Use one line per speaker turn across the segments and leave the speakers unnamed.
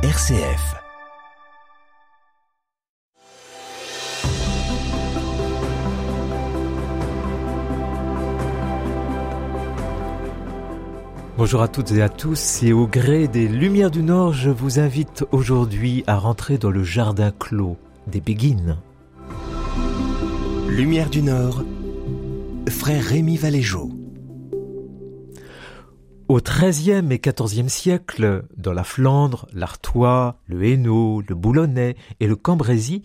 RCF. Bonjour à toutes et à tous, et au gré des Lumières du Nord, je vous invite aujourd'hui à rentrer dans le jardin clos des Béguines.
Lumière du Nord, frère Rémi Valéjo.
Au XIIIe et XIVe siècle, dans la Flandre, l'Artois, le Hainaut, le Boulonnais et le Cambrésis,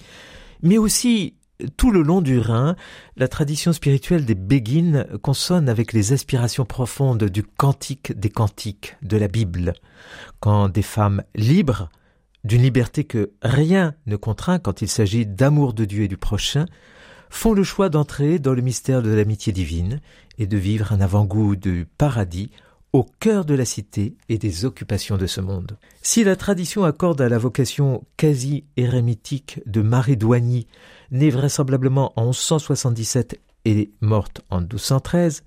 mais aussi tout le long du Rhin, la tradition spirituelle des Béguines consonne avec les aspirations profondes du cantique des cantiques de la Bible, quand des femmes libres, d'une liberté que rien ne contraint quand il s'agit d'amour de Dieu et du prochain, font le choix d'entrer dans le mystère de l'amitié divine et de vivre un avant-goût du paradis au cœur de la cité et des occupations de ce monde. Si la tradition accorde à la vocation quasi érémitique de Marie Douany, née vraisemblablement en 1177 et morte en 1213,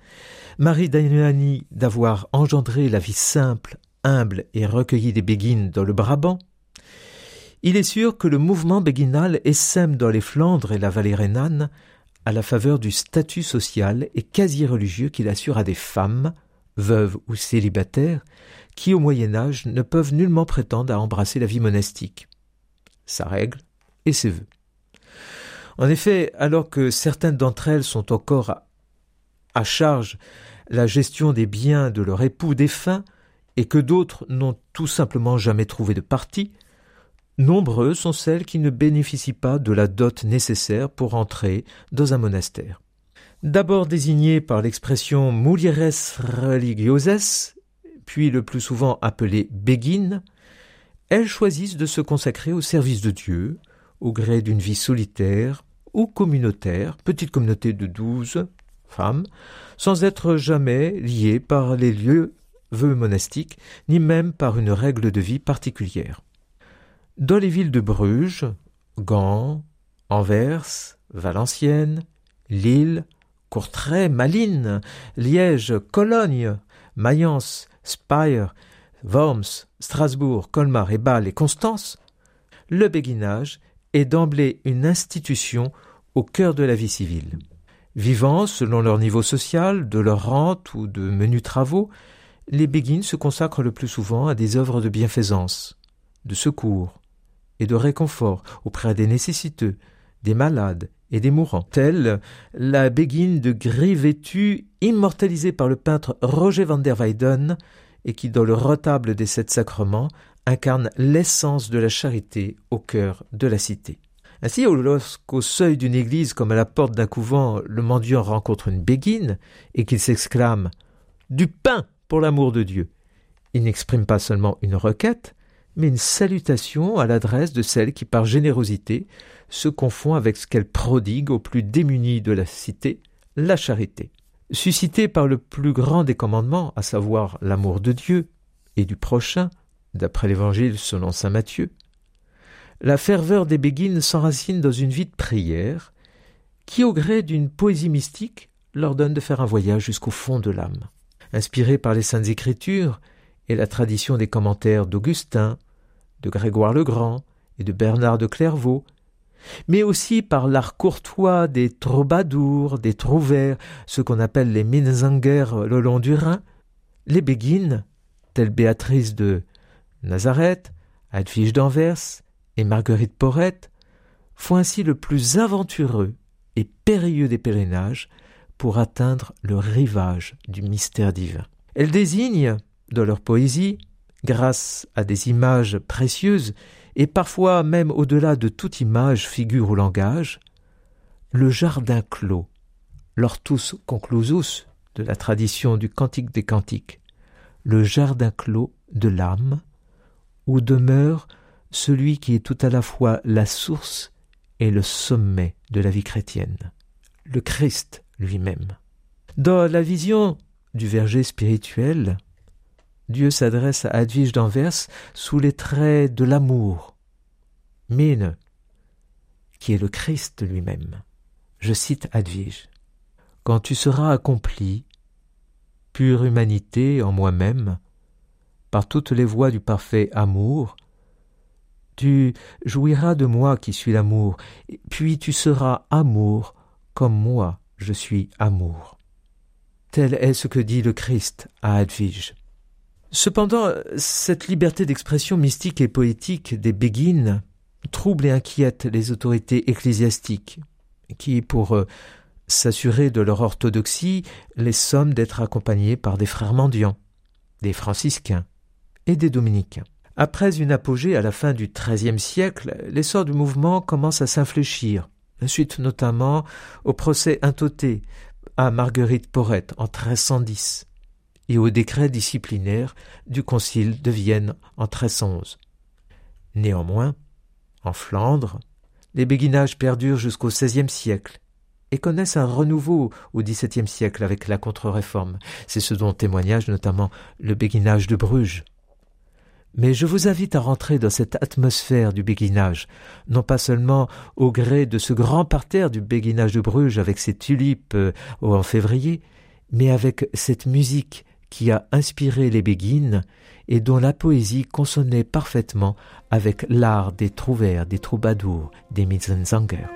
Marie Douany d'avoir engendré la vie simple, humble et recueillie des Béguines dans le Brabant, il est sûr que le mouvement béguinal essaime dans les Flandres et la vallée rhénane à la faveur du statut social et quasi religieux qu'il assure à des femmes, veuves ou célibataires, qui au Moyen Âge ne peuvent nullement prétendre à embrasser la vie monastique. Sa règle et ses vœux. En effet, alors que certaines d'entre elles sont encore à charge la gestion des biens de leur époux défunt, et que d'autres n'ont tout simplement jamais trouvé de parti, nombreuses sont celles qui ne bénéficient pas de la dot nécessaire pour entrer dans un monastère. D'abord désignées par l'expression mulieres religioses, puis le plus souvent appelées béguines, elles choisissent de se consacrer au service de Dieu, au gré d'une vie solitaire ou communautaire, petite communauté de douze femmes, sans être jamais liées par les lieux vœux monastiques, ni même par une règle de vie particulière. Dans les villes de Bruges, Gand, Anvers, Valenciennes, Lille, Courtrai, Malines, Liège, Cologne, Mayence, Spire, Worms, Strasbourg, Colmar et Bâle et Constance, le béguinage est d'emblée une institution au cœur de la vie civile. Vivant selon leur niveau social, de leur rente ou de menus travaux, les béguines se consacrent le plus souvent à des œuvres de bienfaisance, de secours et de réconfort auprès des nécessiteux, des malades et des mourants, telle la béguine de gris vêtu immortalisée par le peintre Roger van der Weyden et qui, dans le retable des sept sacrements, incarne l'essence de la charité au cœur de la cité. Ainsi, lorsqu'au seuil d'une église comme à la porte d'un couvent, le mendiant rencontre une béguine et qu'il s'exclame Du pain pour l'amour de Dieu, il n'exprime pas seulement une requête, mais une salutation à l'adresse de celle qui, par générosité, se confond avec ce qu'elle prodigue aux plus démunis de la cité, la charité. Suscitée par le plus grand des commandements, à savoir l'amour de Dieu et du prochain, d'après l'Évangile selon saint Matthieu, la ferveur des béguines s'enracine dans une vie de prière qui, au gré d'une poésie mystique, leur donne de faire un voyage jusqu'au fond de l'âme. Inspirée par les saintes écritures et la tradition des commentaires d'Augustin, de Grégoire le Grand et de Bernard de Clairvaux, mais aussi par l'art courtois des troubadours, des trouvères, ce qu'on appelle les Minnesänger le long du Rhin, les béguines, telles Béatrice de Nazareth, Edwige d'Anvers et Marguerite Porrette, font ainsi le plus aventureux et périlleux des pèlerinages pour atteindre le rivage du mystère divin. Elles désignent, dans leur poésie, grâce à des images précieuses, et parfois même au-delà de toute image, figure ou langage, le jardin clos, l'ortus conclusus de la tradition du Cantique des Cantiques, le jardin clos de l'âme, où demeure celui qui est tout à la fois la source et le sommet de la vie chrétienne, le Christ lui-même. Dans la vision du verger spirituel, Dieu s'adresse à Advige d'Anvers sous les traits de l'amour. Mine, qui est le Christ lui-même. Je cite Advige. Quand tu seras accompli, pure humanité en moi-même, par toutes les voies du parfait amour, Tu jouiras de moi qui suis l'amour, puis tu seras amour comme moi je suis amour. Tel est ce que dit le Christ à Edwige. Cependant, cette liberté d'expression mystique et poétique des Béguines trouble et inquiète les autorités ecclésiastiques, qui, pour euh, s'assurer de leur orthodoxie, les somment d'être accompagnés par des frères mendiants, des franciscains et des dominicains. Après une apogée à la fin du XIIIe siècle, l'essor du mouvement commence à s'infléchir, suite notamment au procès intoté à Marguerite Porrette en 1310 et au décret disciplinaire du Concile de Vienne en 1311. Néanmoins, en Flandre, les béguinages perdurent jusqu'au XVIe siècle et connaissent un renouveau au XVIIe siècle avec la contre-réforme. C'est ce dont témoignage notamment le béguinage de Bruges. Mais je vous invite à rentrer dans cette atmosphère du béguinage, non pas seulement au gré de ce grand parterre du béguinage de Bruges avec ses tulipes euh, en février, mais avec cette musique qui a inspiré les béguines et dont la poésie consonnait parfaitement avec l'art des trouvères, des troubadours, des Mitzenzanger.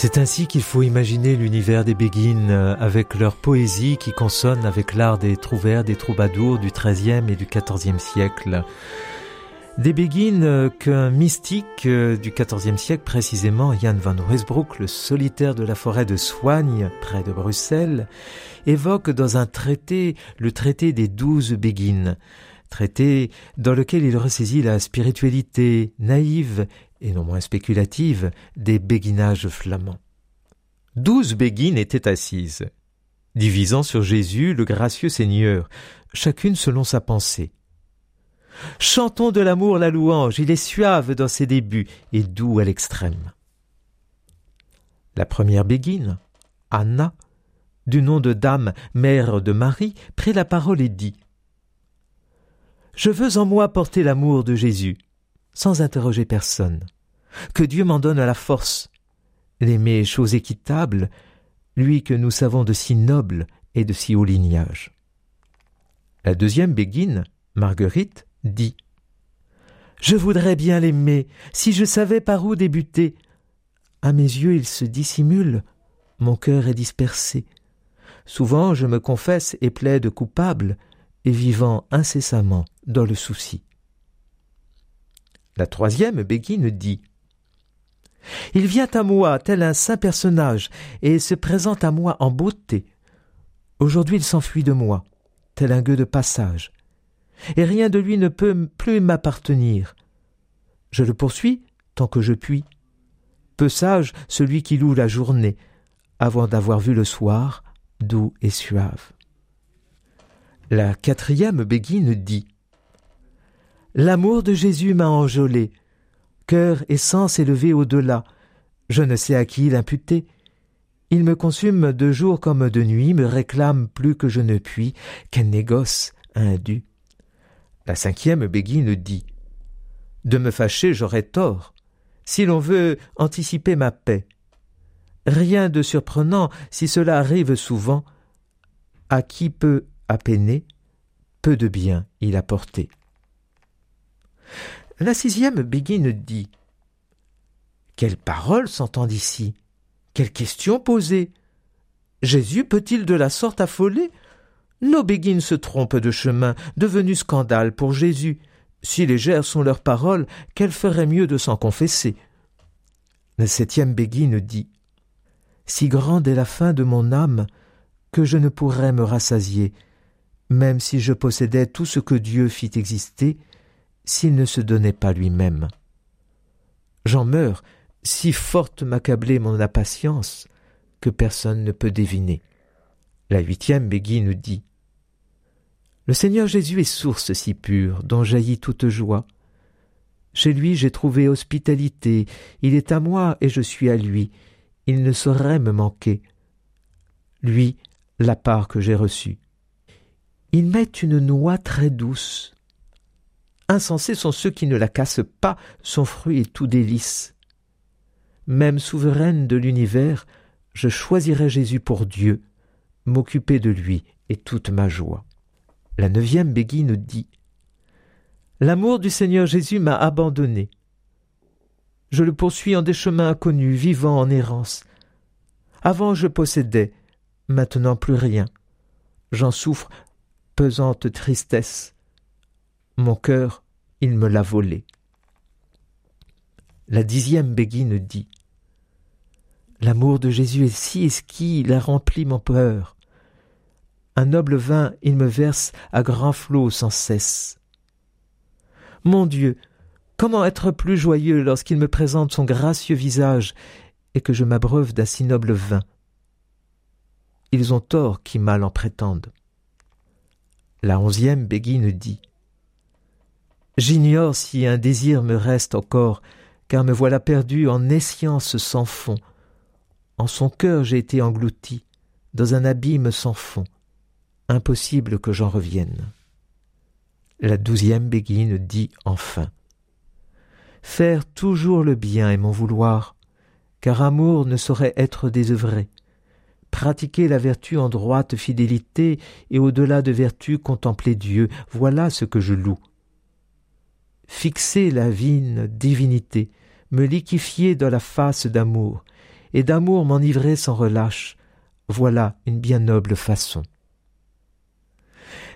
C'est ainsi qu'il faut imaginer l'univers des Béguines euh, avec leur poésie qui consonne avec l'art des trouvères, des troubadours du XIIIe et du XIVe siècle. Des Béguines euh, qu'un mystique euh, du XIVe siècle, précisément Jan van Ruysbroek, le solitaire de la forêt de Soigne, près de Bruxelles, évoque dans un traité, le traité des douze Béguines, traité dans lequel il ressaisit la spiritualité naïve et non moins spéculative, des béguinages flamands. Douze béguines étaient assises, divisant sur Jésus le gracieux Seigneur, chacune selon sa pensée. Chantons de l'amour la louange, il est suave dans ses débuts et doux à l'extrême. La première béguine, Anna, du nom de Dame, mère de Marie, prit la parole et dit Je veux en moi porter l'amour de Jésus sans interroger personne. Que Dieu m'en donne la force d'aimer chose équitable, lui que nous savons de si noble et de si haut lignage. La deuxième béguine, Marguerite, dit Je voudrais bien l'aimer, si je savais par où débuter. À mes yeux il se dissimule, mon cœur est dispersé. Souvent je me confesse et plaide coupable, et vivant incessamment dans le souci. La troisième béguine dit Il vient à moi tel un saint personnage et se présente à moi en beauté. Aujourd'hui il s'enfuit de moi, tel un gueux de passage, et rien de lui ne peut plus m'appartenir. Je le poursuis tant que je puis. Peu sage celui qui loue la journée, avant d'avoir vu le soir, doux et suave. La quatrième béguine dit L'amour de Jésus m'a enjolé, cœur et sens élevés au-delà, je ne sais à qui l'imputer. Il me consume de jour comme de nuit, me réclame plus que je ne puis, qu'un négoce indu. La cinquième béguine dit De me fâcher, j'aurais tort, si l'on veut anticiper ma paix. Rien de surprenant si cela arrive souvent. À qui peut appeiner, peu de bien il a. La sixième béguine dit Quelles paroles s'entendent ici? Quelles questions posées? Jésus peut-il de la sorte affoler? Nos béguines se trompent de chemin, devenu scandale pour Jésus. Si légères sont leurs paroles, qu'elles feraient mieux de s'en confesser? La septième béguine dit Si grande est la fin de mon âme, que je ne pourrais me rassasier, même si je possédais tout ce que Dieu fit exister, s'il ne se donnait pas lui-même. J'en meurs, si forte m'accablait mon impatience, que personne ne peut deviner. La huitième béguine dit Le Seigneur Jésus est source si pure, dont jaillit toute joie. Chez lui j'ai trouvé hospitalité, il est à moi et je suis à lui, il ne saurait me manquer. Lui, la part que j'ai reçue. Il met une noix très douce. Insensés sont ceux qui ne la cassent pas, son fruit est tout délice. Même souveraine de l'univers, je choisirai Jésus pour Dieu, m'occuper de lui est toute ma joie. La neuvième béguine dit L'amour du Seigneur Jésus m'a abandonné. Je le poursuis en des chemins inconnus, vivant en errance. Avant je possédais, maintenant plus rien. J'en souffre pesante tristesse. Mon cœur, il me l'a volé. La dixième béguine dit L'amour de Jésus est si esquis, il a rempli mon peur. Un noble vin, il me verse à grands flots sans cesse. Mon Dieu, comment être plus joyeux lorsqu'il me présente son gracieux visage et que je m'abreuve d'un si noble vin? Ils ont tort qui mal en prétendent. La onzième béguine dit J'ignore si un désir me reste encore, car me voilà perdu en escience sans fond. En son cœur j'ai été englouti, dans un abîme sans fond. Impossible que j'en revienne. La douzième béguine dit enfin Faire toujours le bien est mon vouloir, car amour ne saurait être désœuvré pratiquer la vertu en droite fidélité et au-delà de vertu contempler Dieu, voilà ce que je loue. Fixer la vine divinité, me liquifier dans la face d'amour, et d'amour m'enivrer sans relâche, voilà une bien noble façon.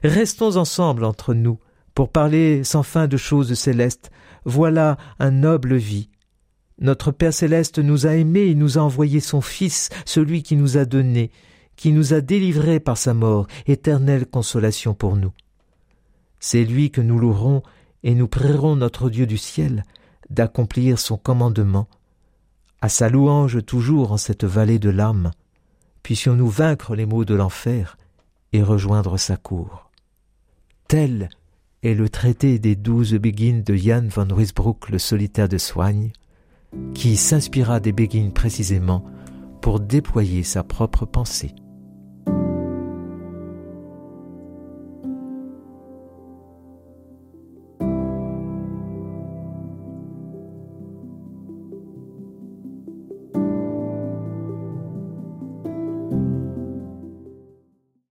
Restons ensemble entre nous, pour parler sans fin de choses célestes, voilà un noble vie, notre Père céleste nous a aimés et nous a envoyé son Fils, celui qui nous a donné, qui nous a délivrés par sa mort, éternelle consolation pour nous. C'est lui que nous louerons et nous prierons notre Dieu du ciel d'accomplir son commandement. À sa louange toujours en cette vallée de l'âme, puissions-nous vaincre les maux de l'enfer et rejoindre sa cour. Tel est le traité des douze béguines de Jan van Ruysbroek, le solitaire de soigne, qui s'inspira des béguines précisément pour déployer sa propre pensée.